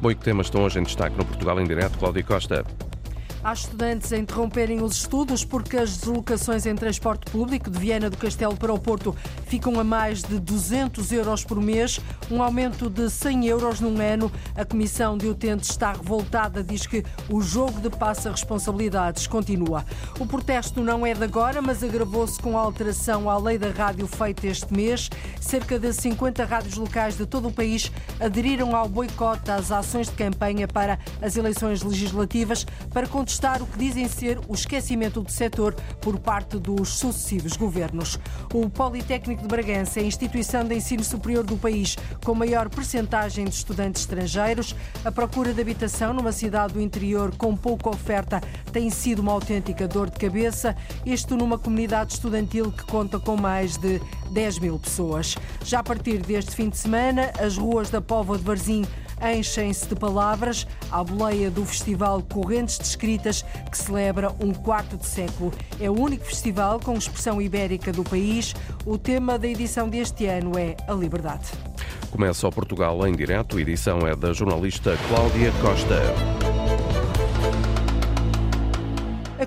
Boi, que temas estão hoje em destaque no Portugal em Direto? Cláudia Costa. Há estudantes a interromperem os estudos porque as deslocações em transporte público de Viana do Castelo para o Porto ficam a mais de 200 euros por mês, um aumento de 100 euros num ano. A Comissão de Utentes está revoltada, diz que o jogo de passa-responsabilidades continua. O protesto não é de agora, mas agravou-se com a alteração à lei da rádio feita este mês. Cerca de 50 rádios locais de todo o país aderiram ao boicote às ações de campanha para as eleições legislativas para contestar o que dizem ser o esquecimento do setor por parte dos sucessivos governos. O Politécnico de Bragança é a instituição de ensino superior do país com maior percentagem de estudantes estrangeiros. A procura de habitação numa cidade do interior com pouca oferta tem sido uma autêntica dor de cabeça, isto numa comunidade estudantil que conta com mais de 10 mil pessoas. Já a partir deste fim de semana, as ruas da Póvoa de Varzim enchem-se de palavras à boleia do Festival Correntes de Escritas, que celebra um quarto de século. É o único festival com expressão ibérica do país. O tema da edição deste ano é a liberdade. Começa o Portugal em direto. A edição é da jornalista Cláudia Costa.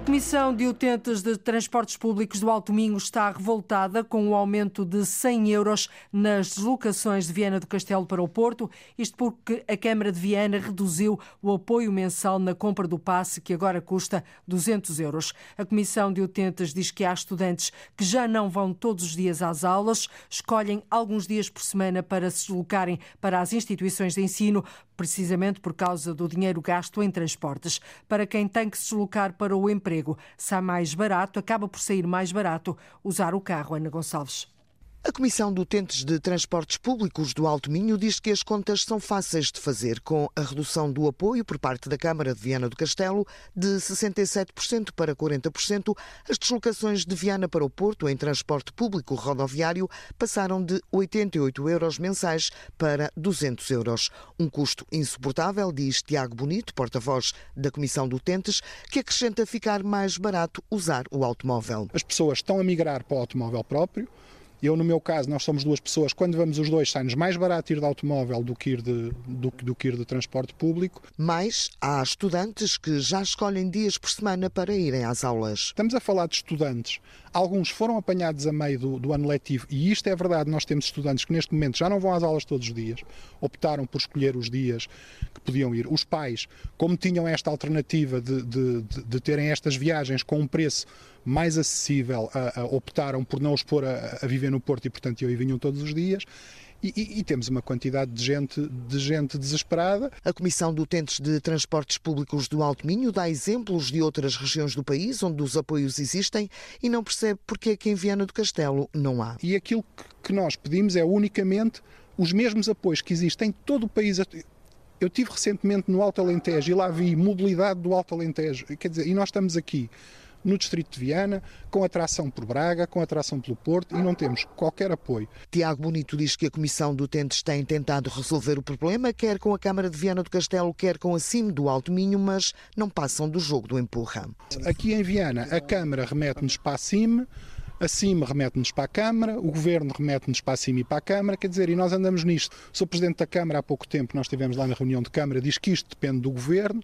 Comissão de Utentes de Transportes Públicos do Alto Minho está revoltada com o aumento de 100 euros nas deslocações de Viana do Castelo para o Porto, isto porque a Câmara de Viana reduziu o apoio mensal na compra do passe, que agora custa 200 euros. A Comissão de Utentes diz que há estudantes que já não vão todos os dias às aulas, escolhem alguns dias por semana para se deslocarem para as instituições de ensino, precisamente por causa do dinheiro gasto em transportes. Para quem tem que se deslocar para o emprego. Sai mais barato, acaba por sair mais barato usar o carro, Ana Gonçalves. A Comissão de Utentes de Transportes Públicos do Alto Minho diz que as contas são fáceis de fazer, com a redução do apoio por parte da Câmara de Viana do Castelo de 67% para 40%, as deslocações de Viana para o Porto em transporte público rodoviário passaram de 88 euros mensais para 200 euros. Um custo insuportável, diz Tiago Bonito, porta-voz da Comissão de Utentes, que acrescenta ficar mais barato usar o automóvel. As pessoas estão a migrar para o automóvel próprio, eu, no meu caso, nós somos duas pessoas. Quando vamos os dois, sai-nos mais barato ir de automóvel do que ir de, do, do que ir de transporte público. Mas há estudantes que já escolhem dias por semana para irem às aulas. Estamos a falar de estudantes. Alguns foram apanhados a meio do, do ano letivo, e isto é verdade. Nós temos estudantes que neste momento já não vão às aulas todos os dias, optaram por escolher os dias que podiam ir. Os pais, como tinham esta alternativa de, de, de, de terem estas viagens com um preço mais acessível, a, a, optaram por não os pôr a, a, viver no Porto e, portanto, eu e vinham todos os dias. E, e, e, temos uma quantidade de gente, de gente desesperada. A Comissão de Utentes de Transportes Públicos do Alto Minho dá exemplos de outras regiões do país onde os apoios existem e não percebe porque é que em Viana do Castelo não há. E aquilo que nós pedimos é unicamente os mesmos apoios que existem em todo o país. Eu tive recentemente no Alto Alentejo e lá vi mobilidade do Alto Alentejo. Quer dizer, e nós estamos aqui no Distrito de Viana, com atração por Braga, com atração pelo Porto e não temos qualquer apoio. Tiago Bonito diz que a Comissão de Utentes tem tentado resolver o problema, quer com a Câmara de Viana do Castelo, quer com a CIM do Alto Minho, mas não passam do jogo do empurra. Aqui em Viana, a Câmara remete-nos para a CIM, a CIM remete-nos para a Câmara, o Governo remete-nos para a CIM e para a Câmara, quer dizer, e nós andamos nisto. Sou Presidente da Câmara há pouco tempo, nós estivemos lá na reunião de Câmara, diz que isto depende do Governo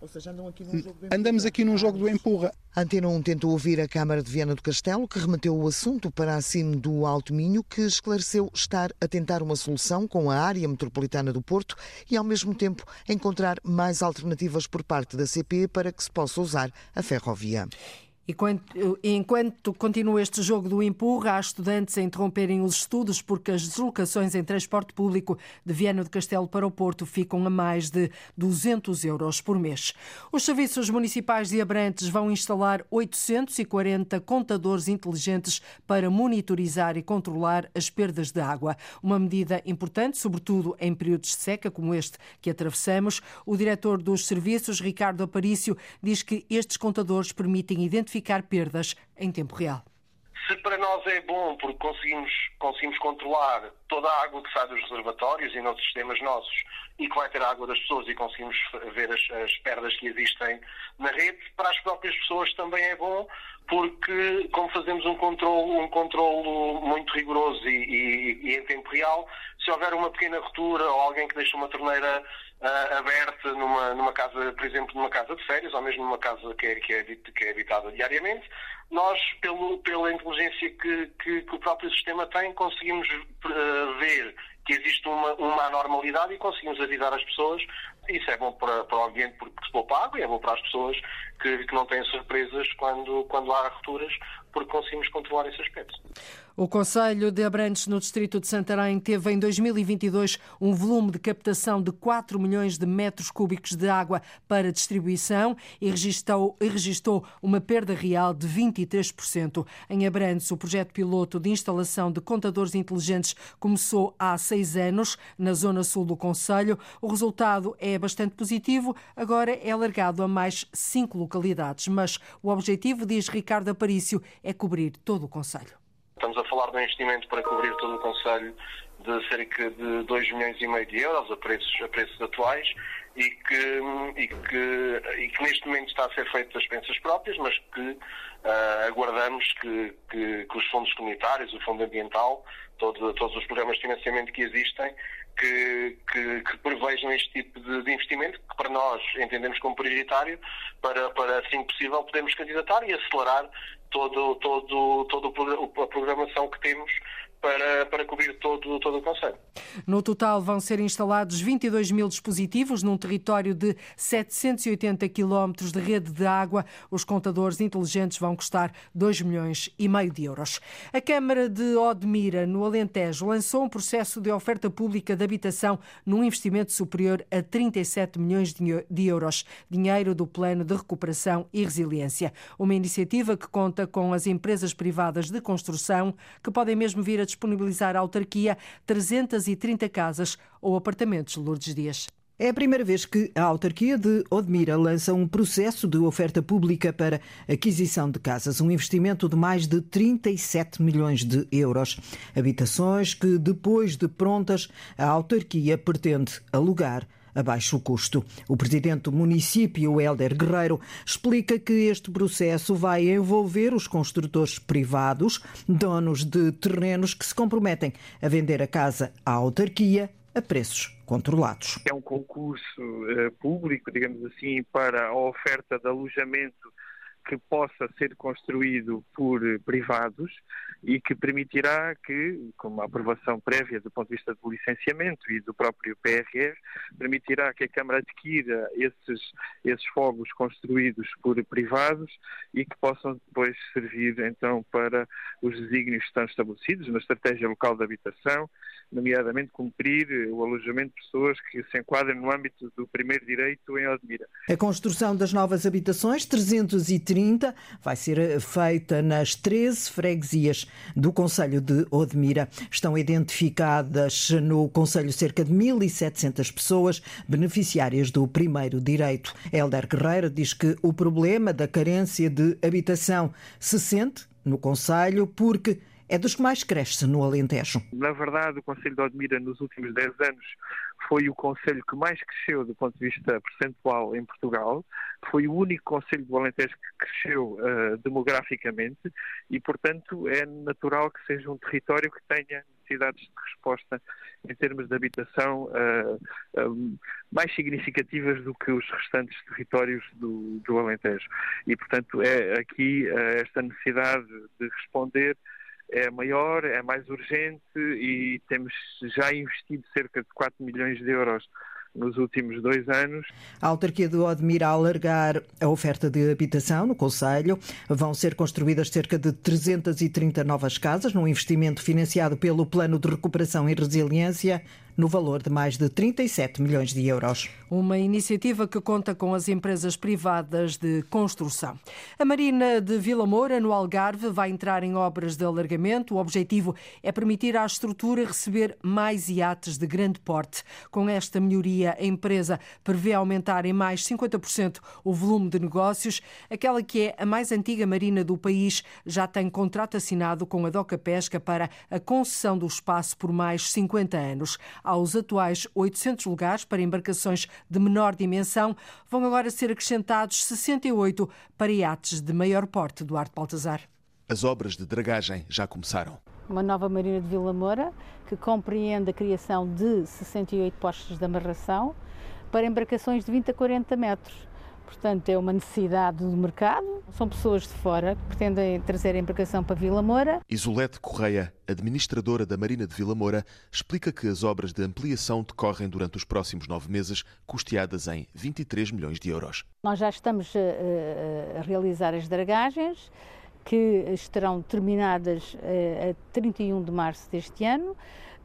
ou seja, andam aqui num jogo do Andamos aqui num jogo do empurra. Antena 1 tentou ouvir a Câmara de Viana do Castelo, que remeteu o assunto para a CIM do Alto Minho, que esclareceu estar a tentar uma solução com a área metropolitana do Porto e, ao mesmo tempo, encontrar mais alternativas por parte da CP para que se possa usar a ferrovia. E enquanto continua este jogo do empurra, há estudantes a interromperem os estudos porque as deslocações em transporte público de Viana do Castelo para o Porto ficam a mais de 200 euros por mês. Os serviços municipais de Abrantes vão instalar 840 contadores inteligentes para monitorizar e controlar as perdas de água. Uma medida importante, sobretudo em períodos de seca como este que atravessamos. O diretor dos serviços, Ricardo Aparício, diz que estes contadores permitem identificar identificar perdas em tempo real. Se para nós é bom porque conseguimos, conseguimos controlar toda a água que sai dos reservatórios e nos sistemas nossos e que vai ter a água das pessoas e conseguimos ver as, as perdas que existem na rede, para as próprias pessoas também é bom porque como fazemos um controle, um muito rigoroso e, e, e, em tempo real, se houver uma pequena ruptura ou alguém que deixa uma torneira uh, aberta numa, numa casa, por exemplo, numa casa de férias ou mesmo numa casa que é, que é, que é habitada diariamente, nós, pelo, pela inteligência que, que, que, o próprio sistema tem, conseguimos uh, ver que existe uma, uma anormalidade e conseguimos avisar as pessoas. Isso é bom para, para o ambiente porque se poupa água e é bom para as pessoas que, que não têm surpresas quando, quando há rupturas, porque conseguimos controlar esse aspecto. O Conselho de Abrantes, no distrito de Santarém, teve em 2022 um volume de captação de 4 milhões de metros cúbicos de água para distribuição e registrou, e registrou uma perda real de 23%. Em Abrantes, o projeto piloto de instalação de contadores inteligentes começou há seis anos na zona sul do Conselho. O resultado é bastante positivo, agora é alargado a mais cinco localidades, mas o objetivo, diz Ricardo Aparício, é cobrir todo o Conselho. Estamos a falar de um investimento para cobrir todo o Conselho de cerca de 2 milhões e meio de euros a preços, a preços atuais e que, e, que, e que neste momento está a ser feito das pensas próprias, mas que uh, aguardamos que, que, que, os fundos comunitários, o Fundo Ambiental, todo, todos os programas de financiamento que existem, que, que, que prevejam este tipo de, de, investimento, que para nós entendemos como prioritário, para, para assim possível podermos candidatar e acelerar todo, todo, toda a programação que temos para, para cobrir todo, todo o Conselho. No total vão ser instalados 22 mil dispositivos num território de 780 quilómetros de rede de água. Os contadores inteligentes vão custar 2 milhões e meio de euros. A Câmara de Odmira, no Alentejo, lançou um processo de oferta pública de habitação num investimento superior a 37 milhões de euros, dinheiro do Plano de Recuperação e Resiliência. Uma iniciativa que conta com as empresas privadas de construção, que podem mesmo vir a disponibilizar à autarquia 330 casas ou apartamentos Lourdes Dias. É a primeira vez que a autarquia de Odmira lança um processo de oferta pública para aquisição de casas, um investimento de mais de 37 milhões de euros. Habitações que, depois de prontas, a autarquia pretende alugar a baixo custo. O presidente do município, Helder Guerreiro, explica que este processo vai envolver os construtores privados, donos de terrenos que se comprometem a vender a casa à autarquia a preços controlados. É um concurso uh, público, digamos assim, para a oferta de alojamento que possa ser construído por privados e que permitirá que, com uma aprovação prévia do ponto de vista do licenciamento e do próprio PRR, permitirá que a Câmara adquira esses, esses fogos construídos por privados e que possam depois servir então para os desígnios que estão estabelecidos na estratégia local de habitação, nomeadamente cumprir o alojamento de pessoas que se enquadram no âmbito do primeiro direito em Odmira. A construção das novas habitações, 330, vai ser feita nas 13 freguesias do Conselho de Odmira. Estão identificadas no Conselho cerca de 1.700 pessoas beneficiárias do primeiro direito. Helder Guerreiro diz que o problema da carência de habitação se sente no Conselho porque é dos que mais cresce no Alentejo. Na verdade, o Conselho de Odmira, nos últimos 10 anos, foi o conselho que mais cresceu do ponto de vista percentual em Portugal, foi o único conselho do Alentejo que cresceu uh, demograficamente e, portanto, é natural que seja um território que tenha necessidades de resposta em termos de habitação uh, uh, mais significativas do que os restantes territórios do, do Alentejo. E, portanto, é aqui esta necessidade de responder é maior, é mais urgente e temos já investido cerca de 4 milhões de euros nos últimos dois anos. A autarquia de Odmira a alargar a oferta de habitação no Conselho. Vão ser construídas cerca de 330 novas casas, num investimento financiado pelo Plano de Recuperação e Resiliência no valor de mais de 37 milhões de euros. Uma iniciativa que conta com as empresas privadas de construção. A Marina de Vila Moura, no Algarve, vai entrar em obras de alargamento. O objetivo é permitir à estrutura receber mais iates de grande porte. Com esta melhoria, a empresa prevê aumentar em mais 50% o volume de negócios. Aquela que é a mais antiga marina do país já tem contrato assinado com a Doca Pesca para a concessão do espaço por mais 50 anos. Aos atuais 800 lugares para embarcações de menor dimensão, vão agora ser acrescentados 68 para iates de maior porte do Arte Baltazar. As obras de dragagem já começaram. Uma nova marina de Vila Moura, que compreende a criação de 68 postos de amarração para embarcações de 20 a 40 metros Portanto, é uma necessidade do mercado. São pessoas de fora que pretendem trazer a embarcação para Vila Moura. Isolete Correia, administradora da Marina de Vila Moura, explica que as obras de ampliação decorrem durante os próximos nove meses, custeadas em 23 milhões de euros. Nós já estamos a, a realizar as dragagens, que estarão terminadas a 31 de março deste ano.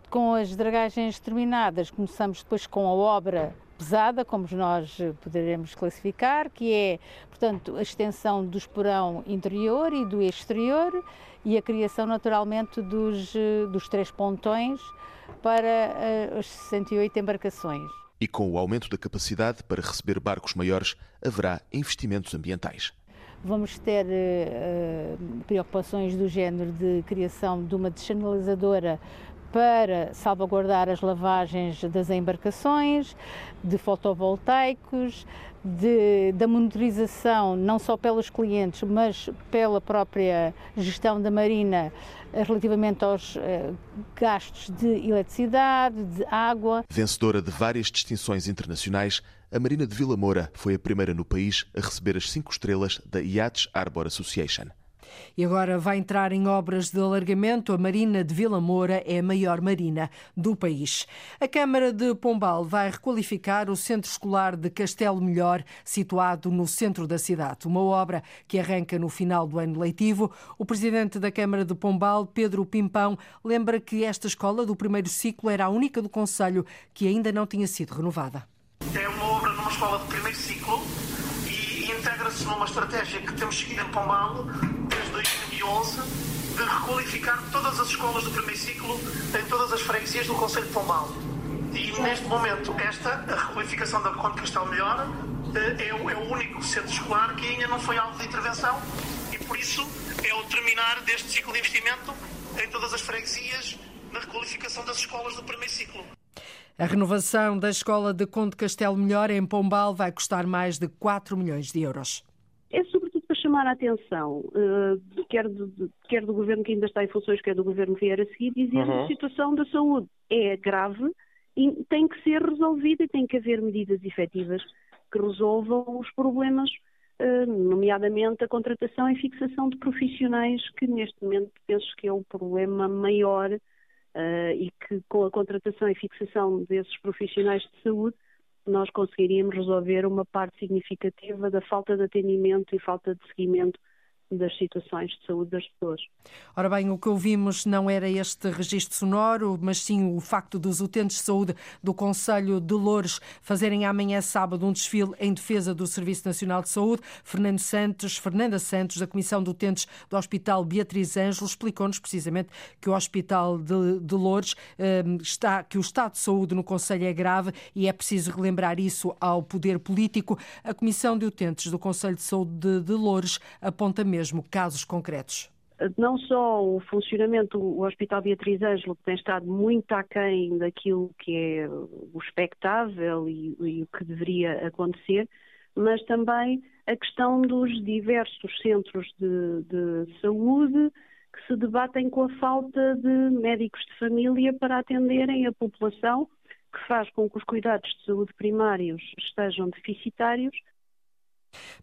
Com as dragagens terminadas, começamos depois com a obra pesada, como nós poderemos classificar, que é, portanto, a extensão do esporão interior e do exterior e a criação, naturalmente, dos, dos três pontões para uh, as 68 embarcações. E com o aumento da capacidade para receber barcos maiores, haverá investimentos ambientais. Vamos ter uh, preocupações do género de criação de uma desanalizadora para salvaguardar as lavagens das embarcações, de fotovoltaicos, de, da monitorização não só pelos clientes, mas pela própria gestão da Marina eh, relativamente aos eh, gastos de eletricidade, de água. Vencedora de várias distinções internacionais, a Marina de Vila Moura foi a primeira no país a receber as cinco estrelas da Yachts Arbor Association. E agora vai entrar em obras de alargamento. A Marina de Vila Moura é a maior marina do país. A Câmara de Pombal vai requalificar o Centro Escolar de Castelo Melhor, situado no centro da cidade. Uma obra que arranca no final do ano letivo. O presidente da Câmara de Pombal, Pedro Pimpão, lembra que esta escola do primeiro ciclo era a única do Conselho que ainda não tinha sido renovada. É uma obra numa escola de primeiro ciclo e integra-se numa estratégia que temos seguido em Pombal 2011 de requalificar todas as escolas do primeiro ciclo em todas as freguesias do Conselho de Pombal. E neste momento, esta, a requalificação da Conde Castelo Melhor, eh, é o, é o único centro escolar que ainda não foi alvo de intervenção e por isso é o terminar deste ciclo de investimento em todas as freguesias na requalificação das escolas do primeiro ciclo. A renovação da escola de Conde Castelo Melhor em Pombal vai custar mais de 4 milhões de euros chamar a atenção, uh, quer, do, quer do governo que ainda está em funções, quer do governo que vier a seguir, dizer uhum. que a situação da saúde é grave e tem que ser resolvida e tem que haver medidas efetivas que resolvam os problemas, uh, nomeadamente a contratação e fixação de profissionais, que neste momento penso que é o problema maior uh, e que com a contratação e fixação desses profissionais de saúde nós conseguiríamos resolver uma parte significativa da falta de atendimento e falta de seguimento das situações de saúde das pessoas. Ora bem, o que ouvimos não era este registro sonoro, mas sim o facto dos utentes de saúde do Conselho de Loures fazerem amanhã sábado um desfile em defesa do Serviço Nacional de Saúde. Fernando Santos, Fernanda Santos, da Comissão de Utentes do Hospital Beatriz Ângelo, explicou-nos precisamente que o Hospital de, de eh, está, que o estado de saúde no Conselho é grave e é preciso relembrar isso ao poder político. A Comissão de Utentes do Conselho de Saúde de, de aponta mesmo mesmo casos concretos? Não só o funcionamento do Hospital Beatriz Ângelo, que tem estado muito aquém daquilo que é o expectável e, e o que deveria acontecer, mas também a questão dos diversos centros de, de, saúde que se debatem com a falta de médicos de família para atenderem a população, que faz com que os cuidados de saúde primários estejam deficitários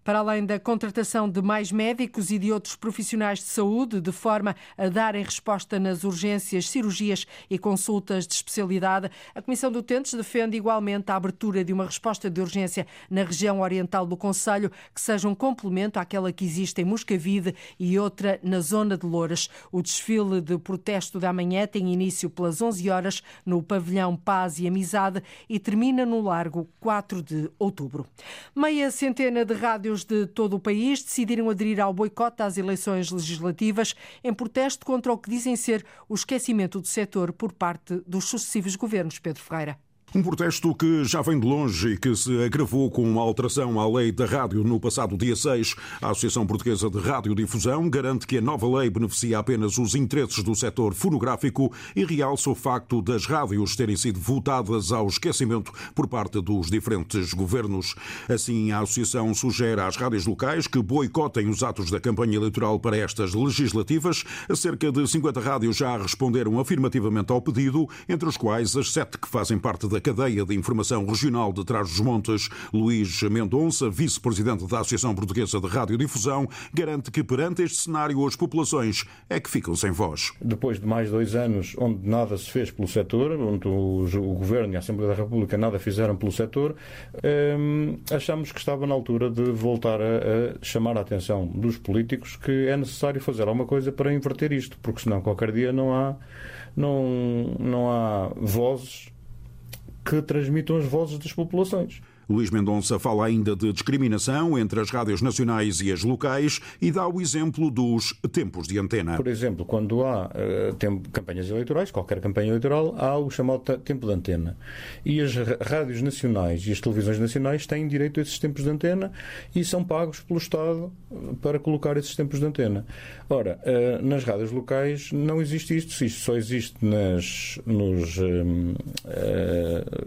para além da contratação de mais médicos e de outros profissionais de saúde, de forma a darem resposta nas urgências, cirurgias e consultas de especialidade, a Comissão de Utentes defende igualmente a abertura de uma resposta de urgência na região oriental do Conselho, que seja um complemento àquela que existe em Moscavide e outra na zona de Louras. O desfile de protesto da manhã tem início pelas 11 horas no pavilhão Paz e Amizade e termina no Largo 4 de outubro. Meia centena de rádios de todo o país decidiram aderir ao boicote às eleições legislativas em protesto contra o que dizem ser o esquecimento do setor por parte dos sucessivos governos. Pedro Ferreira. Um protesto que já vem de longe e que se agravou com uma alteração à lei da rádio no passado dia 6. A Associação Portuguesa de Radiodifusão garante que a nova lei beneficia apenas os interesses do setor fonográfico e realça o facto das rádios terem sido votadas ao esquecimento por parte dos diferentes governos. Assim, a Associação sugere às rádios locais que boicotem os atos da campanha eleitoral para estas legislativas. Cerca de 50 rádios já responderam afirmativamente ao pedido, entre os quais as sete que fazem parte da cadeia de informação regional de Trás-os-Montes, Luís Mendonça, vice-presidente da Associação Portuguesa de Radiodifusão, garante que perante este cenário as populações é que ficam sem voz. Depois de mais dois anos onde nada se fez pelo setor, onde o, o Governo e a Assembleia da República nada fizeram pelo setor, hum, achamos que estava na altura de voltar a, a chamar a atenção dos políticos que é necessário fazer alguma coisa para inverter isto, porque senão qualquer dia não há, não, não há vozes que transmitam as vozes das populações. Luís Mendonça fala ainda de discriminação entre as rádios nacionais e as locais e dá o exemplo dos tempos de antena. Por exemplo, quando há tempo, campanhas eleitorais, qualquer campanha eleitoral, há o chamado tempo de antena. E as rádios nacionais e as televisões nacionais têm direito a esses tempos de antena e são pagos pelo Estado para colocar esses tempos de antena. Ora, uh, nas rádios locais não existe isto. Isto só existe nas, nos,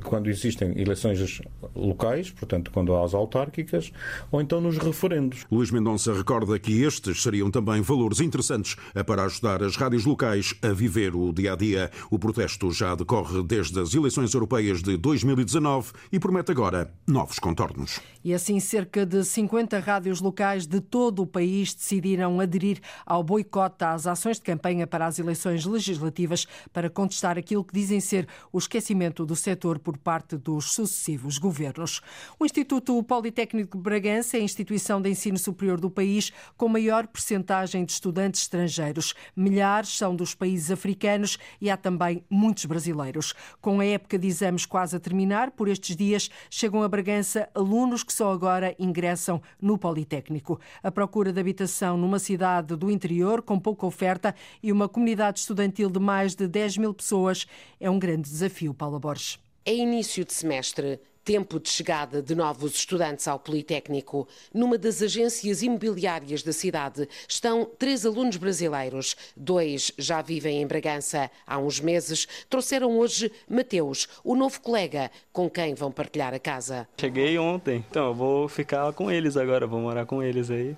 quando existem eleições locais locais, portanto, quando há as autárquicas, ou então nos referendos. Luís Mendonça recorda que estes seriam também valores interessantes para ajudar as rádios locais a viver o dia a dia. O protesto já decorre desde as eleições europeias de 2019 e promete agora novos contornos. E assim, cerca de 50 rádios locais de todo o país decidiram aderir ao boicote às ações de campanha para as eleições legislativas para contestar aquilo que dizem ser o esquecimento do setor por parte dos sucessivos governos. O Instituto Politécnico de Bragança é a instituição de ensino superior do país com maior percentagem de estudantes estrangeiros. Milhares são dos países africanos e há também muitos brasileiros. Com a época de exames quase a terminar, por estes dias chegam a Bragança alunos que só agora ingressam no Politécnico. A procura de habitação numa cidade do interior com pouca oferta e uma comunidade estudantil de mais de 10 mil pessoas é um grande desafio, Paula Borges. É início de semestre tempo de chegada de novos estudantes ao Politécnico. Numa das agências imobiliárias da cidade estão três alunos brasileiros. Dois já vivem em Bragança há uns meses. Trouxeram hoje Mateus, o novo colega com quem vão partilhar a casa. Cheguei ontem, então eu vou ficar com eles agora, vou morar com eles aí.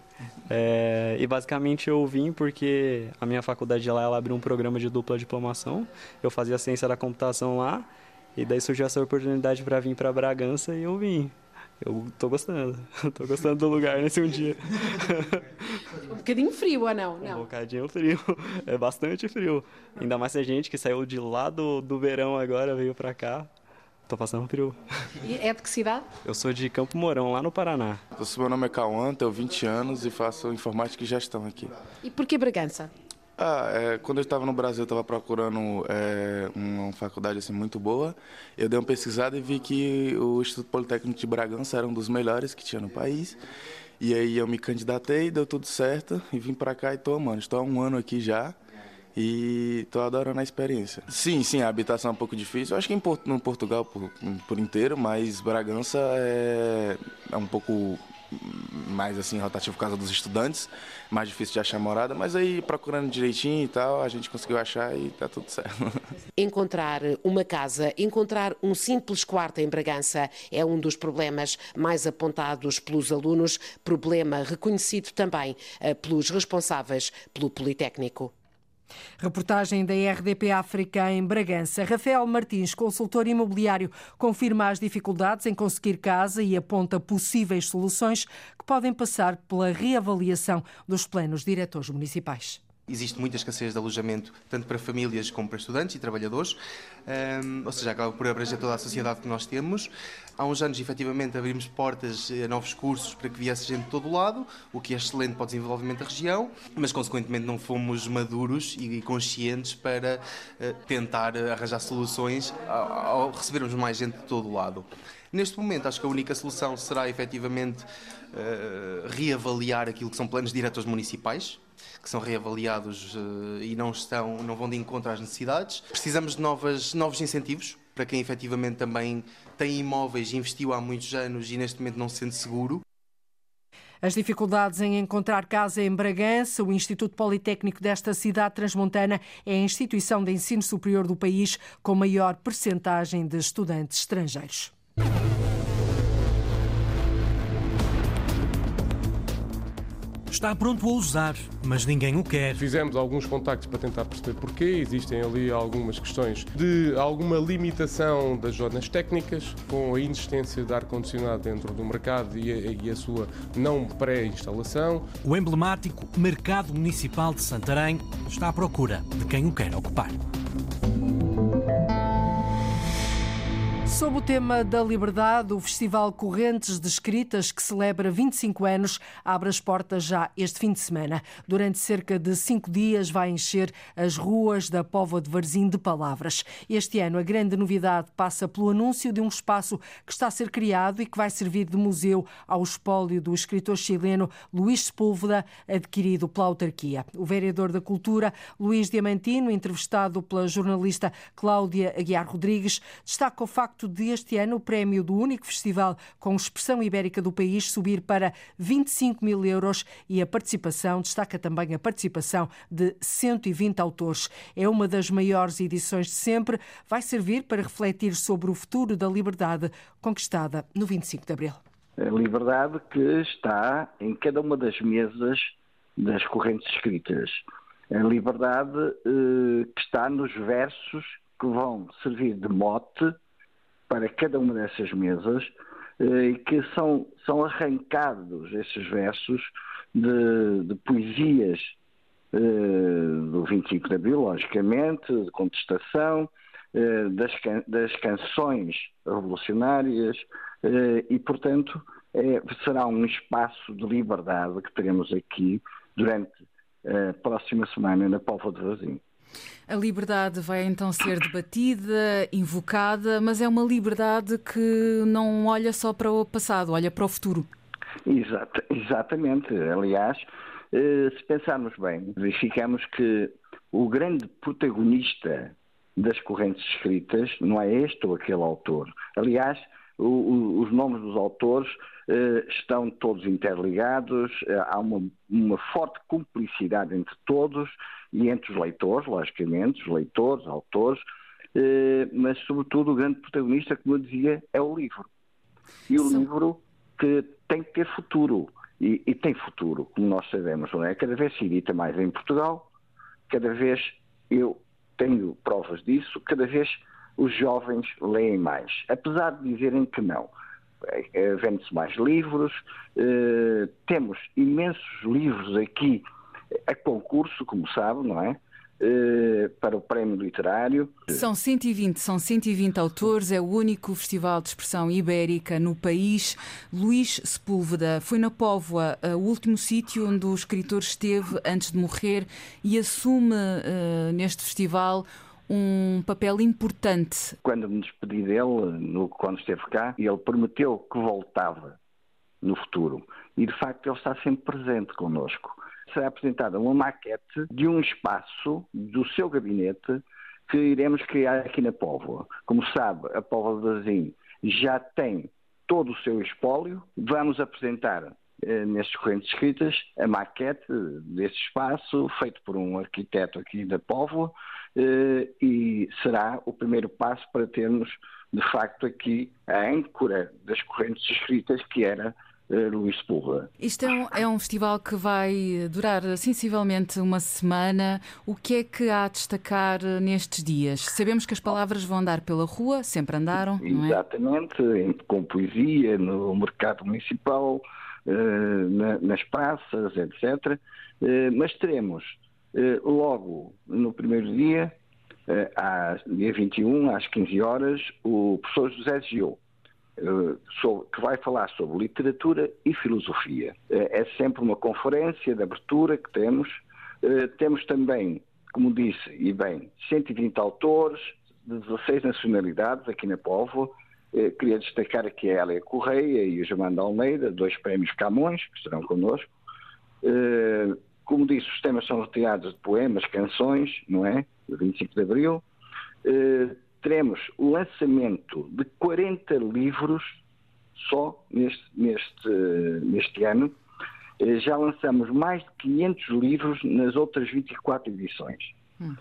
É, e basicamente eu vim porque a minha faculdade lá ela abriu um programa de dupla diplomação. Eu fazia ciência da computação lá e daí surgiu essa oportunidade para vir para Bragança e eu vim. Eu tô gostando, tô gostando do lugar nesse um dia. Um bocadinho frio ou não? não? Um bocadinho frio, é bastante frio. Ainda mais a gente que saiu de lá do, do verão agora, veio para cá. Tô passando frio. E é de que cidade? Eu sou de Campo Mourão, lá no Paraná. Meu nome é Cauã, tenho 20 anos e faço informática e gestão aqui. E por que Bragança? Ah, é, quando eu estava no Brasil, eu estava procurando é, uma faculdade assim, muito boa. Eu dei uma pesquisada e vi que o Instituto Politécnico de Bragança era um dos melhores que tinha no país. E aí eu me candidatei, deu tudo certo e vim para cá e tô, mano, estou há um ano aqui já e tô adorando a experiência. Sim, sim, a habitação é um pouco difícil. Eu acho que em, no Portugal por, por inteiro, mas Bragança é, é um pouco mais assim rotativo por causa dos estudantes, mais difícil de achar morada, mas aí procurando direitinho e tal, a gente conseguiu achar e tá tudo certo. Encontrar uma casa, encontrar um simples quarto em Bragança é um dos problemas mais apontados pelos alunos, problema reconhecido também eh, pelos responsáveis pelo Politécnico. Reportagem da RDP África em Bragança. Rafael Martins, consultor imobiliário, confirma as dificuldades em conseguir casa e aponta possíveis soluções que podem passar pela reavaliação dos planos diretores municipais. Existe muita escassez de alojamento, tanto para famílias como para estudantes e trabalhadores, um, ou seja, acaba por abranger toda a sociedade que nós temos. Há uns anos, efetivamente, abrimos portas a novos cursos para que viesse gente de todo o lado, o que é excelente para o desenvolvimento da região, mas, consequentemente, não fomos maduros e conscientes para uh, tentar arranjar soluções ao, ao recebermos mais gente de todo o lado. Neste momento, acho que a única solução será efetivamente uh, reavaliar aquilo que são planos diretores municipais, que são reavaliados uh, e não, estão, não vão de encontro às necessidades. Precisamos de novas, novos incentivos para quem efetivamente também tem imóveis, investiu há muitos anos e neste momento não se sente seguro. As dificuldades em encontrar casa em Bragança, o Instituto Politécnico desta cidade transmontana é a instituição de ensino superior do país com maior percentagem de estudantes estrangeiros. Está pronto a usar, mas ninguém o quer. Fizemos alguns contactos para tentar perceber porquê. Existem ali algumas questões de alguma limitação das zonas técnicas, com a inexistência de ar-condicionado dentro do mercado e a, e a sua não pré-instalação. O emblemático Mercado Municipal de Santarém está à procura de quem o quer ocupar. Sob o tema da liberdade, o Festival Correntes de Escritas, que celebra 25 anos, abre as portas já este fim de semana. Durante cerca de cinco dias vai encher as ruas da Póvoa de Varzim de palavras. Este ano a grande novidade passa pelo anúncio de um espaço que está a ser criado e que vai servir de museu ao espólio do escritor chileno Luís Sepúlveda, adquirido pela autarquia. O vereador da Cultura, Luís Diamantino, entrevistado pela jornalista Cláudia Aguiar Rodrigues, destaca o facto de este ano o prémio do único festival com expressão ibérica do país subir para 25 mil euros e a participação, destaca também a participação de 120 autores. É uma das maiores edições de sempre, vai servir para refletir sobre o futuro da liberdade conquistada no 25 de Abril. A liberdade que está em cada uma das mesas das correntes escritas. A liberdade eh, que está nos versos que vão servir de mote para cada uma dessas mesas eh, e que são, são arrancados esses versos de, de poesias eh, do 25 de Abril, logicamente, de contestação, eh, das, das canções revolucionárias e, portanto, é, será um espaço de liberdade que teremos aqui durante a próxima semana na Póvoa de Varzim. A liberdade vai então ser debatida, invocada, mas é uma liberdade que não olha só para o passado, olha para o futuro. Exato, exatamente. Aliás, eh, se pensarmos bem, verificamos que o grande protagonista das correntes escritas não é este ou aquele autor. Aliás, o, o, os nomes dos autores uh, estão todos interligados, uh, há uma, uma, forte cumplicidade entre todos e entre os leitores, logicamente, os leitores, autores, uh, mas sobretudo o grande protagonista, como eu dizia, é o livro. E o Sim. livro que tem que ter futuro. E, e, tem futuro, como nós sabemos, não é? Cada vez se edita mais em Portugal, cada vez eu tenho provas disso, cada vez os jovens leem mais, apesar de dizerem que não. É, é, vende-se mais livros, eh, temos imensos livros aqui a concurso, como sabe, não é? Eh, para o prémio literário. São 120, são 120 autores, é o único festival de expressão ibérica no país. Luís Sepúlveda foi na Póvoa, eh, o último sítio onde o escritor esteve antes de morrer e assume uh, neste festival um papel importante. Quando me despedi dele, no, quando esteve cá, ele prometeu que voltava no futuro. E de facto ele está sempre presente connosco. Será apresentada uma maquete de um espaço do seu gabinete que iremos criar aqui na Póvoa. Como sabe, a Póvoa de Varzim já tem todo o seu espólio. Vamos apresentar eh, nestas correntes escritas a maquete desse espaço, feito por um arquiteto aqui da Póvoa, eh, e será o primeiro passo para termos, de facto, aqui a âncora das correntes escritas, que era eh, Luís Sepúlveda. Isto é um, é um, festival que vai durar sensivelmente uma semana. O que é que há a destacar nestes dias? Sabemos que as palavras vão andar pela rua, sempre andaram, não é? Exatamente, com poesia, no mercado municipal, eh, nas praças, etc. Mas teremos eh, logo no primeiro dia, eh, dia 21, às 15 horas, o professor José Gil, eh, que vai falar sobre literatura e filosofia. É sempre uma conferência de abertura que temos. Temos também, como disse, e bem, 120 autores de 16 nacionalidades aqui na Povo. Queria destacar aqui a Hélia Correia e o Jamando Almeida, dois prémios Camões, que estarão connosco. Como disse, os temas são retirados de poemas, canções, não é? Do 25 de Abril. Teremos o lançamento de 40 livros só neste, neste, neste ano. Eh, já lançamos mais de 500 livros nas outras 24 edições. Hum.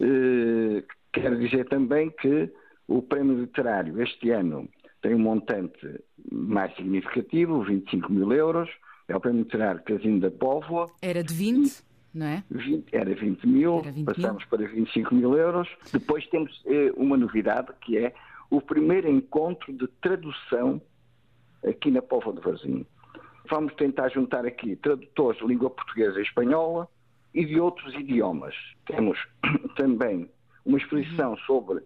Eh, quero dizer também que o prémio literário este ano tem um montante mais significativo, 25 mil euros. É o prémio literário Casino da Póvoa. Era de 20? Não é? 20, era 20 mil, era 20 passamos mil. para 25 mil euros. Depois temos eh, uma novidade que é o primeiro encontro de tradução aqui na Póvoa de Varzim. Vamos tentar juntar aqui tradutores de língua portuguesa e espanhola e de outros idiomas. Temos também uma exposição uhum. sobre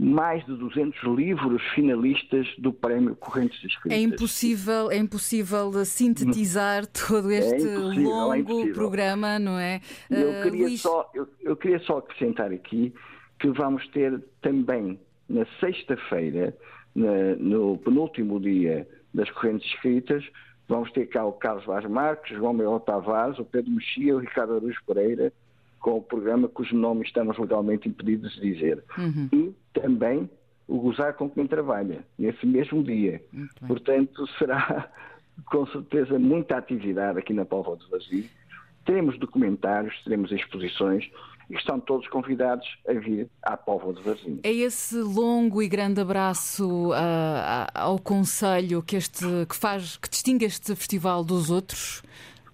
mais de 200 livros finalistas do Prémio Correntes de Escritas. É impossível, é impossível sintetizar todo é este é longo programa, não é? Eu uh, queria, Luís... só, eu, eu queria só acrescentar aqui que vamos ter também na sexta-feira, no penúltimo dia das correntes escritas, vamos ter cá o Carlos Vaz Marques, João Miguel Tavares, o Pedro Mexia, o Ricardo Aruz Pereira, com o programa cujo nome estamos legalmente impedidos de dizer. Uhum. E também o gozar com quem trabalha, nesse mesmo dia. Portanto, será com certeza muita atividade aqui na Póvoa do Vazio. Teremos documentários, teremos exposições e estão todos convidados a vir à Póvoa do Vazio. É esse longo e grande abraço uh, ao Conselho que, este, que, faz, que distingue este festival dos outros?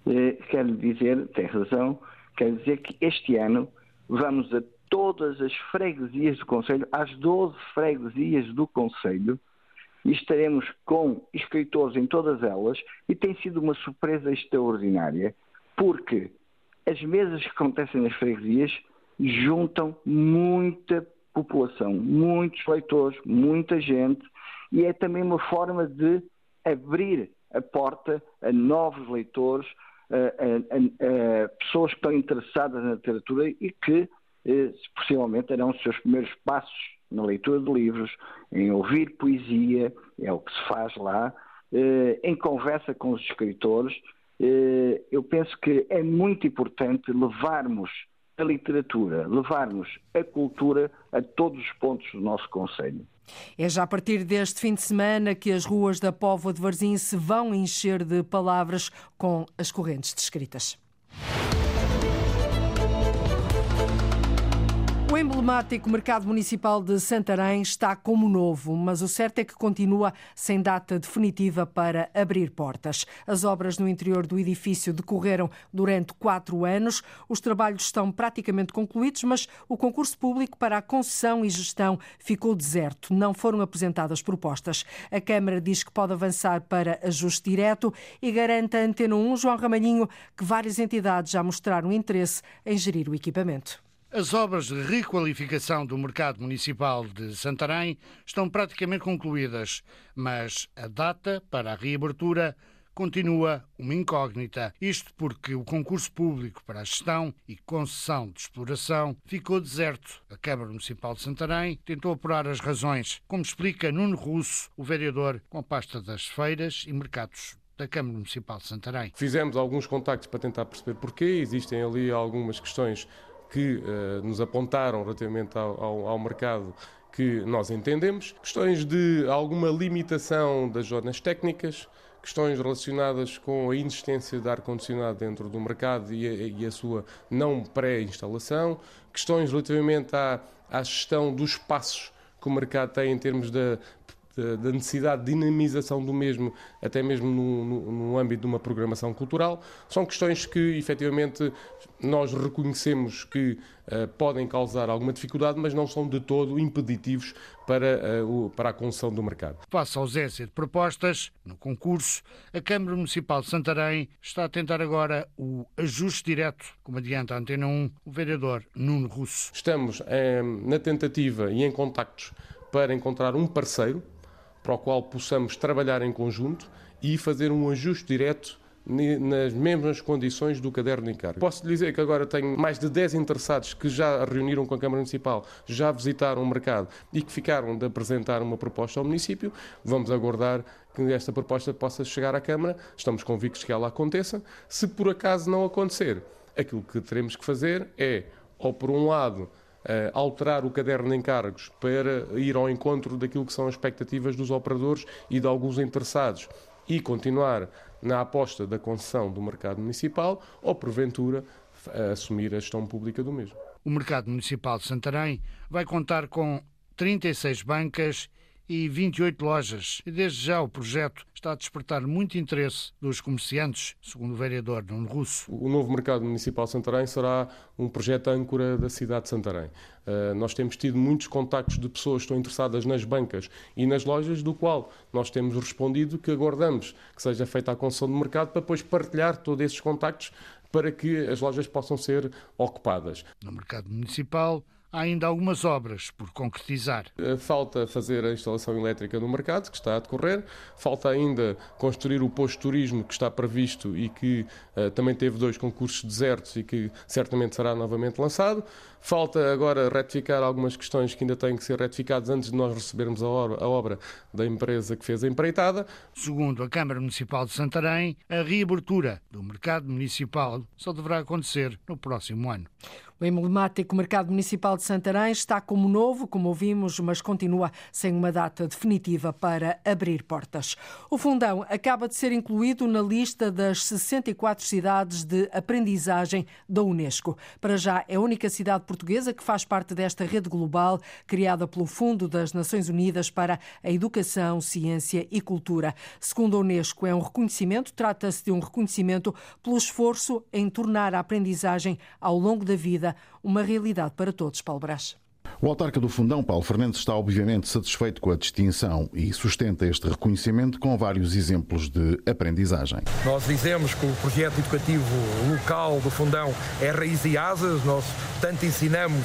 É, quero dizer, tem razão, quero dizer que este ano vamos a todas as freguesias do Conselho, às 12 freguesias do Conselho, estaremos com escritores em todas elas, e tem sido uma surpresa extraordinária, porque as mesas que acontecem nas freguesias juntam muita população, muitos leitores, muita gente, e é também uma forma de abrir a porta a novos leitores, a, a, a, a pessoas que estão interessadas na literatura e que possivelmente terão os seus primeiros passos na leitura de livros, em ouvir poesia, é o que se faz lá, eh, em conversa com os escritores. Eh, eu penso que é muito importante levarmos a literatura, levarmos a cultura a todos os pontos do nosso Conselho. É já a partir deste fim de semana que as ruas da Póvoa de Varzim se vão encher de palavras com as correntes descritas. Emblemático mercado municipal de Santarém está como novo, mas o certo é que continua sem data definitiva para abrir portas. As obras no interior do edifício decorreram durante quatro anos. Os trabalhos estão praticamente concluídos, mas o concurso público para a concessão e gestão ficou deserto. Não foram apresentadas propostas. A Câmara diz que pode avançar para ajuste direto e garante a Antena 1, João Ramalhinho, que várias entidades já mostraram interesse em gerir o equipamento. As obras de requalificação do mercado municipal de Santarém estão praticamente concluídas, mas a data para a reabertura continua uma incógnita. Isto porque o concurso público para a gestão e concessão de exploração ficou deserto. A Câmara Municipal de Santarém tentou apurar as razões, como explica Nuno Russo, o vereador com a pasta das feiras e mercados da Câmara Municipal de Santarém. Fizemos alguns contactos para tentar perceber porquê. Existem ali algumas questões que uh, nos apontaram relativamente ao, ao, ao mercado que nós entendemos, questões de alguma limitação das zonas técnicas, questões relacionadas com a inexistência de ar-condicionado dentro do mercado e a, e a sua não pré-instalação, questões relativamente à, à, gestão dos espaços que o mercado tem em termos da da necessidade de dinamização do mesmo, até mesmo no, no, no, âmbito de uma programação cultural, são questões que efetivamente nós reconhecemos que uh, podem causar alguma dificuldade, mas não são de todo impeditivos para, uh, o, para a concessão do mercado. Face à ausência de propostas no concurso, a Câmara Municipal de Santarém está a tentar agora o ajuste direto, como adianta a Antena 1, o vereador Nuno Russo. Estamos eh, na tentativa e em contactos para encontrar um parceiro para o qual possamos trabalhar em conjunto e fazer um ajuste direto nas mesmas condições do caderno de encargo. Posso dizer que agora tenho mais de 10 interessados que já reuniram com a Câmara Municipal, já visitaram o mercado e que ficaram de apresentar uma proposta ao município. Vamos aguardar que esta proposta possa chegar à Câmara. Estamos convictos que ela aconteça. Se por acaso não acontecer, aquilo que teremos que fazer é, ou por um lado, alterar o caderno de encargos para ir ao encontro daquilo que são as expectativas dos operadores e de alguns interessados e continuar na aposta da concessão do mercado municipal ou, porventura, assumir a gestão pública do mesmo. O mercado municipal de Santarém vai contar com 36 bancas e 28 lojas. E desde já o projeto está a despertar muito interesse dos comerciantes, segundo o vereador Nuno Russo. O novo mercado municipal de Santarém será um projeto âncora da cidade de Santarém. Uh, nós temos tido muitos contactos de pessoas que estão interessadas nas bancas e nas lojas, do qual nós temos respondido que aguardamos que seja feita a concessão do mercado para depois partilhar todos esses contactos para que as lojas possam ser ocupadas. No mercado municipal, há ainda algumas obras por concretizar. Eh, falta fazer a instalação elétrica no mercado, que está a decorrer. Falta ainda construir o posto de turismo que está previsto e que uh, também teve dois concursos desertos e que certamente será novamente lançado. Falta agora retificar algumas questões que ainda têm que ser retificadas antes de nós recebermos a obra, a obra da empresa que fez a empreitada. Segundo a Câmara Municipal de Santarém, a reabertura do mercado municipal só deverá acontecer no próximo ano. O emblemático Mercado Municipal de Santarém está como novo, como ouvimos, mas continua sem uma data definitiva para abrir portas. O Fundão acaba de ser incluído na lista das 64 cidades de aprendizagem da Unesco. Para já é a única cidade portuguesa que faz parte desta rede global criada pelo Fundo das Nações Unidas para a Educação, Ciência e Cultura. Segundo a Unesco, é um reconhecimento, trata-se de um reconhecimento pelo esforço em tornar a aprendizagem ao longo da vida uma realidade para todos, Paulo Brás. O autarca do Fundão, Paulo Fernandes, está obviamente satisfeito com a distinção e sustenta este reconhecimento com vários exemplos de aprendizagem. Nós dizemos que o projeto educativo local do Fundão é raiz e asas, nós tanto ensinamos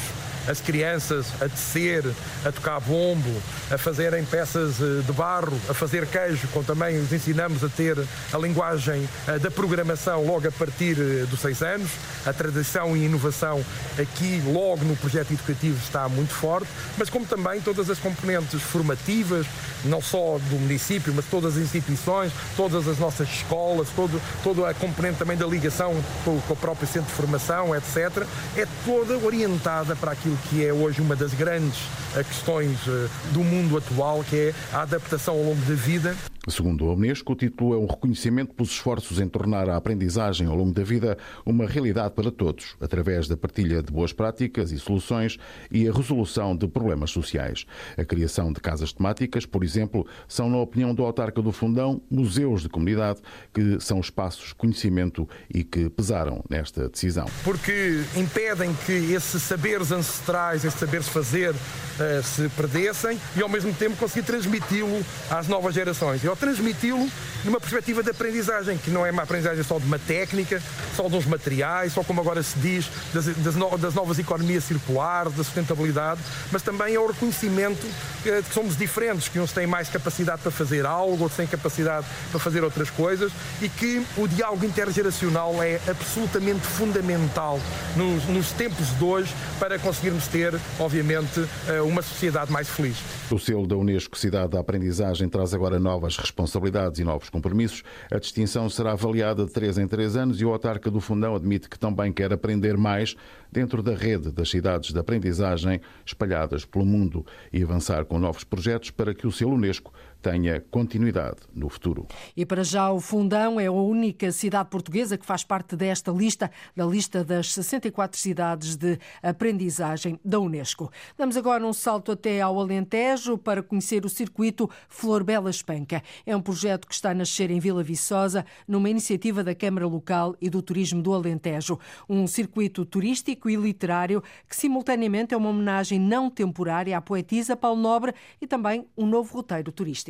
as crianças a tecer, a tocar bombo, a fazerem peças eh, de barro, a fazer queijo, como também os ensinamos a ter a linguagem eh, da programação logo a partir eh, dos seis anos. A tradição e inovação aqui, logo no projeto educativo, está muito forte, mas como também todas as componentes formativas, não só do município, mas todas as instituições, todas as nossas escolas, todo, toda a componente também da ligação com, com o próprio centro de formação, etc., é toda orientada para aquilo que é hoje uma das grandes eh, questões eh, do mundo atual, que é a adaptação ao longo da vida Segundo a Unesco, o título é um reconhecimento pelos esforços em tornar a aprendizagem ao longo da vida uma realidade para todos, através da partilha de boas práticas e soluções e a resolução de problemas sociais. A criação de casas temáticas, por exemplo, são, na opinião do autarca do Fundão, museus de comunidade que são espaços de conhecimento e que pesaram nesta decisão. Porque impedem que esses saberes ancestrais, esses saberes fazer, uh, se perdessem e, ao mesmo tempo, conseguir transmiti-lo às novas gerações ou transmiti-lo numa perspectiva de aprendizagem, que não é uma aprendizagem só de uma técnica, só de uns materiais, só como agora se diz, das, das, no, das novas economias circulares, da sustentabilidade, mas também é o reconhecimento de que somos diferentes, que uns têm mais capacidade para fazer algo, outros têm capacidade para fazer outras coisas e que o diálogo intergeracional é absolutamente fundamental nos, nos tempos de hoje para conseguirmos ter, obviamente, eh, uma sociedade mais feliz. O selo da Unesco Cidade da Aprendizagem traz agora novas responsabilidades e novos compromissos. A distinção será avaliada de três em três anos e o autarca do Fundão admite que também quer aprender mais dentro da rede das cidades de aprendizagem espalhadas pelo mundo e avançar com novos projetos para que o selo Unesco tenha continuidade no futuro. E para já o Fundão é a única cidade portuguesa que faz parte desta lista, da lista das 64 cidades de aprendizagem da Unesco. Damos agora um salto até ao Alentejo para conhecer o circuito Flor Bela Espanca. É um projeto que está a nascer em Vila Viçosa, numa iniciativa da Câmara Local e do Turismo do Alentejo. Um circuito turístico e literário que simultaneamente é uma homenagem não temporária à poetisa Paulo Nobre e também um novo roteiro turístico.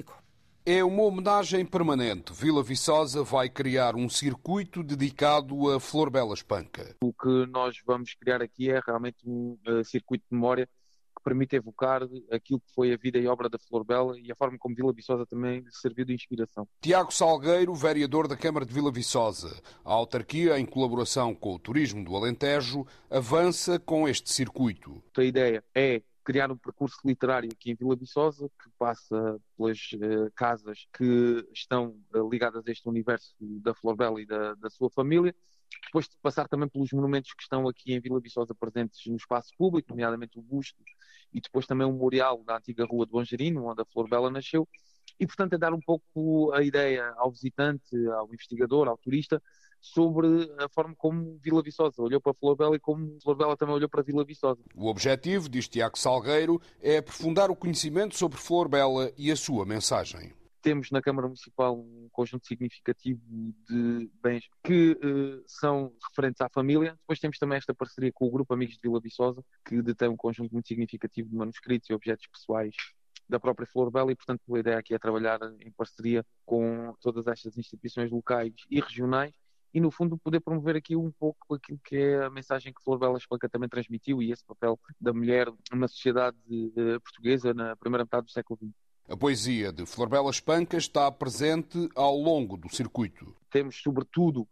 É uma homenagem permanente. Vila Viçosa vai criar um circuito dedicado a Flor Bela Espanca. O que nós vamos criar aqui é realmente um uh, circuito de memória que permite evocar aquilo que foi a vida e obra da Flor Bela e a forma como Vila Viçosa também serviu de inspiração. Tiago Salgueiro, vereador da Câmara de Vila Viçosa. A autarquia, em colaboração com o Turismo do Alentejo, avança com este circuito. A ideia é criar um percurso literário aqui em Vila Viçosa que passa pelas uh, casas que estão uh, ligadas a este universo da Flor Bela e da, da sua família. Depois de passar também pelos monumentos que estão aqui em Vila Viçosa presentes no espaço público, nomeadamente o busto, e depois também o memorial da antiga Rua de Bonjarino, onde a Flor Bela nasceu, e portanto é dar um pouco a ideia ao visitante, ao investigador, ao turista, sobre a forma como Vila Viçosa olhou para Flor Bela e como Flor Bela também olhou para Vila Viçosa. O objetivo, diz Tiago Salgueiro, é aprofundar o conhecimento sobre Flor Bela e a sua mensagem temos na Câmara Municipal um conjunto significativo de bens que uh, são referentes à família. Depois temos também esta parceria com o Grupo Amigos de Vila Viçosa, que detém um conjunto muito significativo de manuscritos e objetos pessoais da própria Flor Bela e, portanto, a ideia aqui é trabalhar em parceria com todas estas instituições locais e regionais e, no fundo, poder promover aqui um pouco aquilo que é a mensagem que Flor Bela Espanca também transmitiu e esse papel da mulher na sociedade uh, portuguesa na primeira metade do século XX. A poesia de Flor Bela Espanca está presente ao longo do circuito. Temos, sobretudo,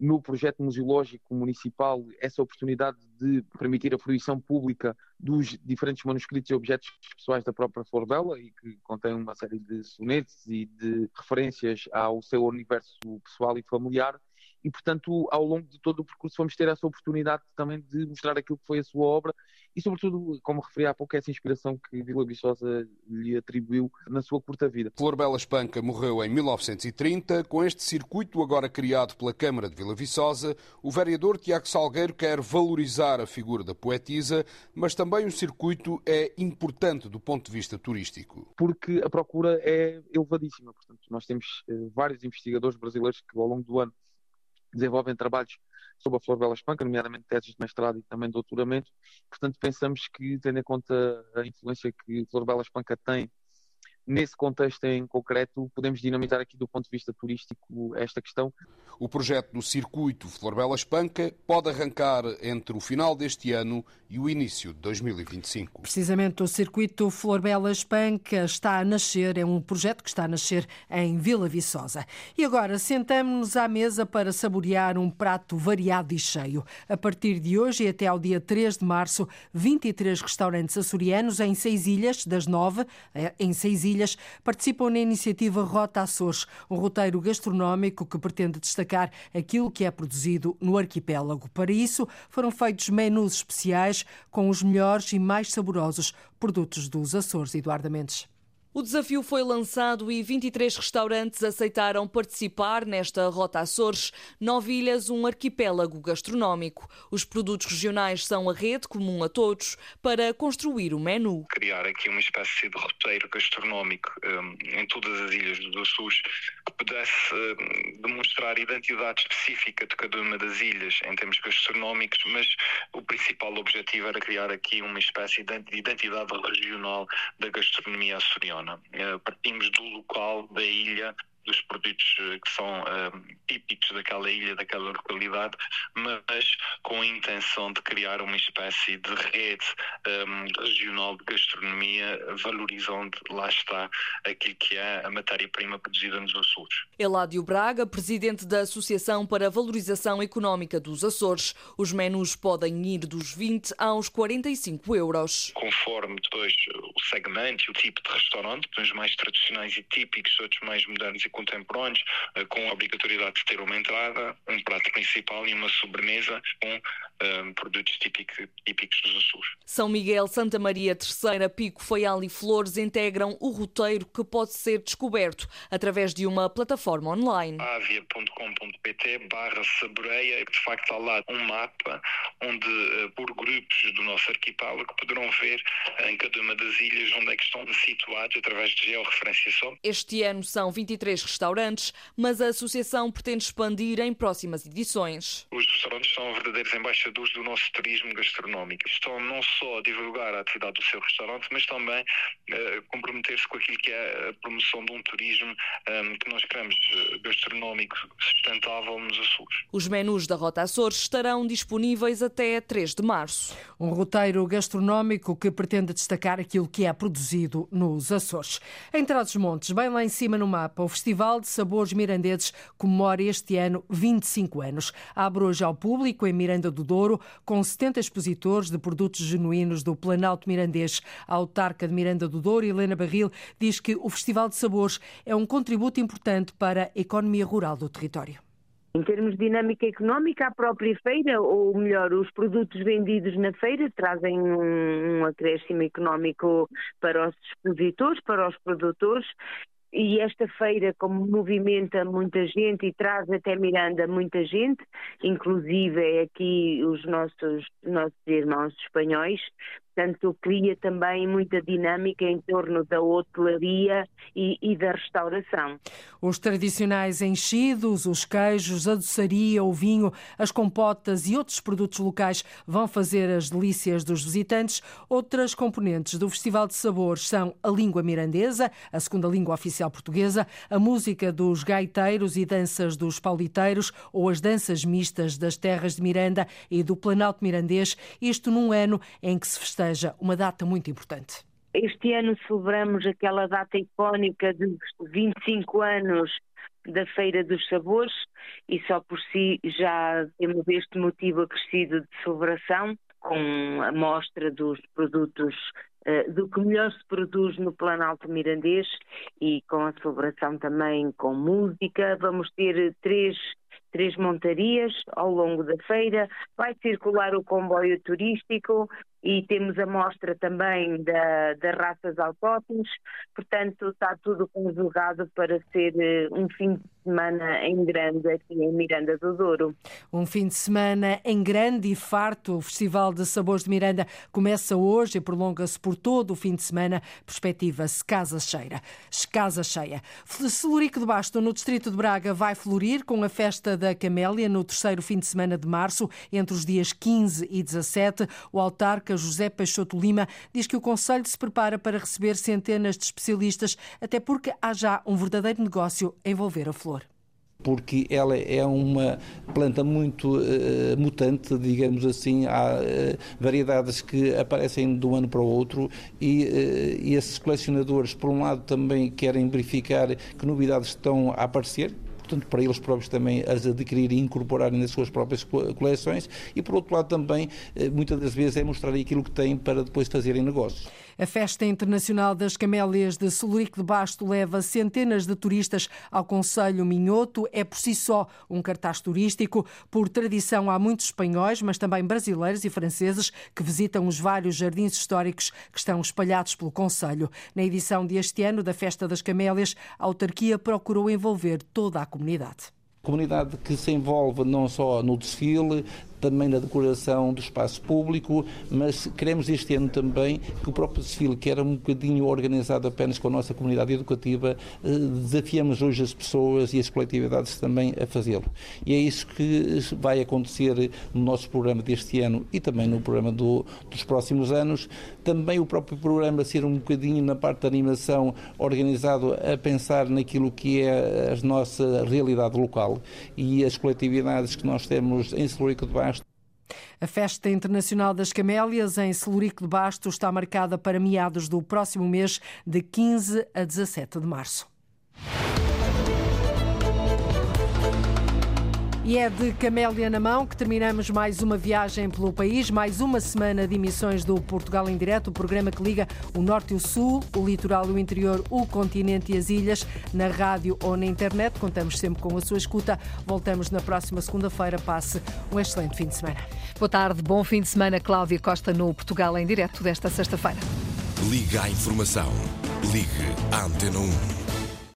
no projeto museológico municipal essa oportunidade de permitir a fruição pública dos diferentes manuscritos e objetos pessoais da própria Flor Bela e que contém uma série de sonetos e de referências ao seu universo pessoal e familiar e, portanto, ao longo de todo o percurso vamos ter essa oportunidade também de mostrar aquilo que foi a sua obra e, sobretudo, como referi há pouco, essa inspiração que Vila Viçosa lhe atribuiu na sua curta vida. Flor Bela Espanca morreu em 1930. Com este circuito agora criado pela Câmara de Vila Viçosa, o vereador Tiago Salgueiro quer valorizar a figura da poetisa, mas também o circuito é importante do ponto de vista turístico. Porque a procura é elevadíssima. Portanto, nós temos eh, vários investigadores brasileiros que, ao longo do ano, desenvolvem trabalhos sobre a Flor Bela Espanca, nomeadamente teses de mestrado e também doutoramento. Portanto, pensamos que, tendo em conta a influência que Flor Bela Espanca tem nesse contexto em concreto, podemos dinamizar aqui do ponto de vista turístico esta questão. O projeto do circuito Flor Bela Espanca pode arrancar entre o final deste ano e o início de 2025. Precisamente o circuito Flor Bela Espanca está a nascer, é um projeto que está a nascer em Vila Viçosa. E agora sentamos-nos à mesa para saborear um prato variado e cheio. A partir de hoje e até ao dia 3 de março, 23 restaurantes açorianos em seis ilhas, das nove, eh, em seis ilhas, Ilhas participam na iniciativa Rota Açores, um roteiro gastronómico que pretende destacar aquilo que é produzido no arquipélago. Para isso, foram feitos menus especiais com os melhores e mais saborosos produtos dos Açores. Eduardo Mendes. O desafio foi lançado e 23 restaurantes aceitaram participar nesta Rota Açores, nove ilhas, um arquipélago gastronómico. Os produtos regionais são a rede comum a todos para construir o menu. Criar aqui uma espécie de roteiro gastronómico um, em todas as ilhas do Açores que pudesse um, demonstrar a identidade específica de cada uma das ilhas em termos gastronómicos, mas o principal objetivo era criar aqui uma espécie de identidade regional da gastronomia açoriana. Eh, partimos do local da ilha dos produtos eh, que são uh, típicos daquela ilha, daquela localidade, mas com a intenção de criar uma espécie de rede um, regional de gastronomia, valorizando, lá está, aquilo que é a matéria-prima produzida nos Açores. Eládio Braga, presidente da Associação para a Valorização Económica dos Açores. Os menus podem ir dos 20 aos 45 euros. Conforme depois o segmento e o tipo de restaurante, uns mais tradicionais e típicos, outros mais modernos e contemporâneos, eh, com a obrigatoriedade de ter uma entrada, um prato principal e uma sobremesa com um, produtos típicos, típicos dos Açores. São Miguel, Santa Maria, Terceira, Pico, Feial e Flores integram o roteiro que pode ser descoberto através de uma plataforma online. avia.com.pt barra saboreia, de facto há lá um mapa onde, eh, por grupos do nosso arquipélago, poderão ver em cada uma das ilhas onde é que estão situados através de georreferenciação. Este ano são 23 restaurantes, mas a associação pretende expandir em próximas edições. Os restaurantes são verdadeiros embaixadores do nosso turismo gastronómico. Estão não só a divulgar a atividade do seu restaurante, mas também uh, comprometer-se com aquilo que é a promoção de um turismo um, ehm, que nós queremos uh, gastronómico sustentável nos Açores. Os menus da Rota Açores estarão disponíveis até 3 de março. Um roteiro gastronómico que pretende destacar aquilo que é produzido nos Açores. Em Trás-os-Montes, bem lá em cima no mapa, o Festival de Sabores Mirandeses comemora este ano 25 anos. Abre hoje ao público em Miranda do Douro, com 70 expositores de produtos genuínos do Planalto Mirandês. A autarca de Miranda do Douro, Helena Barril, diz que o Festival de Sabores é um contributo importante para a economia rural do território. Em termos de dinâmica económica, a própria feira, ou melhor, os produtos vendidos na feira trazem um, um acréscimo económico para os expositores, para os produtores e esta feira, como movimenta muita gente e traz até Miranda muita gente, inclusive é aqui os nossos, nossos irmãos espanhóis, Portanto, cria também muita dinâmica em torno da hotelaria e, e, da restauração. Os tradicionais enchidos, os queijos, a doçaria, o vinho, as compotas e outros produtos locais vão fazer as delícias dos visitantes. Outras componentes do Festival de Sabores são a língua mirandesa, a segunda língua oficial portuguesa, a música dos gaiteiros e danças dos pauliteiros ou as danças mistas das terras de Miranda e do Planalto Mirandês, isto num ano em que se festeja seja uma data muito importante. Este ano celebramos aquela data icónica de 25 anos da Feira dos Sabores e só por si já temos este motivo acrescido de celebração com a mostra dos produtos uh, do que melhor se produz no Planalto Mirandês e com a celebração também com música. Vamos ter três três montarias ao longo da feira, vai circular o comboio turístico e temos a mostra também da, das raças autóctones, portanto está tudo conjugado para ser eh, um fim de semana em grande aqui em Miranda do Douro. Um fim de semana em grande e farto. O Festival de Sabores de Miranda começa hoje e prolonga-se por todo o fim de semana. Perspectiva-se casa cheia. Casa cheia. Celurico de Basto, no distrito de Braga, vai florir com a festa da Camélia no terceiro fim de semana de março, entre os dias 15 e 17. O autarca José Peixoto Lima diz que o Conselho se prepara para receber centenas de especialistas, até porque há já um verdadeiro negócio envolver a flor porque ela é uma planta muito uh, mutante, digamos assim, há uh, variedades que aparecem de um ano para o outro e, uh, e esses colecionadores, por um lado, também querem verificar que novidades estão a aparecer, portanto, para eles próprios também as adquirir e incorporarem nas suas próprias coleções, e por outro lado também, muitas das vezes, é mostrar aquilo que têm para depois fazerem negócios. A Festa Internacional das Camélias de Solurico de Basto leva centenas de turistas ao Conselho Minhoto. É por si só um cartaz turístico. Por tradição, há muitos espanhóis, mas também brasileiros e franceses que visitam os vários jardins históricos que estão espalhados pelo Conselho. Na edição deste ano da Festa das Camélias, a autarquia procurou envolver toda a comunidade. Comunidade que se envolve não só no desfile, também na decoração do espaço público, mas queremos este ano também que o próprio desfile, que era um bocadinho organizado apenas com a nossa comunidade educativa, eh, desafiamos hoje as pessoas e as coletividades também a fazê-lo. E é isso que vai acontecer no nosso programa deste ano e também no programa do, dos próximos anos. Também o próprio programa ser um bocadinho na parte da animação organizado a pensar naquilo que é a nossa realidade local e as coletividades que nós temos em Celurico de Baixo a Festa Internacional das Camélias em Celurico de Basto está marcada para meados do próximo mês, de 15 a 17 de março. E é de Camélia na mão que terminamos mais uma viagem pelo país, mais uma semana de emissões do Portugal em Direto, o programa que liga o Norte e o Sul, o litoral e o interior, o continente e as ilhas, na rádio ou na internet. Contamos sempre com a sua escuta. Voltamos na próxima segunda-feira. Passe um excelente fim de semana. Boa tarde, bom fim de semana. Cláudia Costa no Portugal em Direto desta sexta-feira. Liga à informação. Ligue à Antena 1.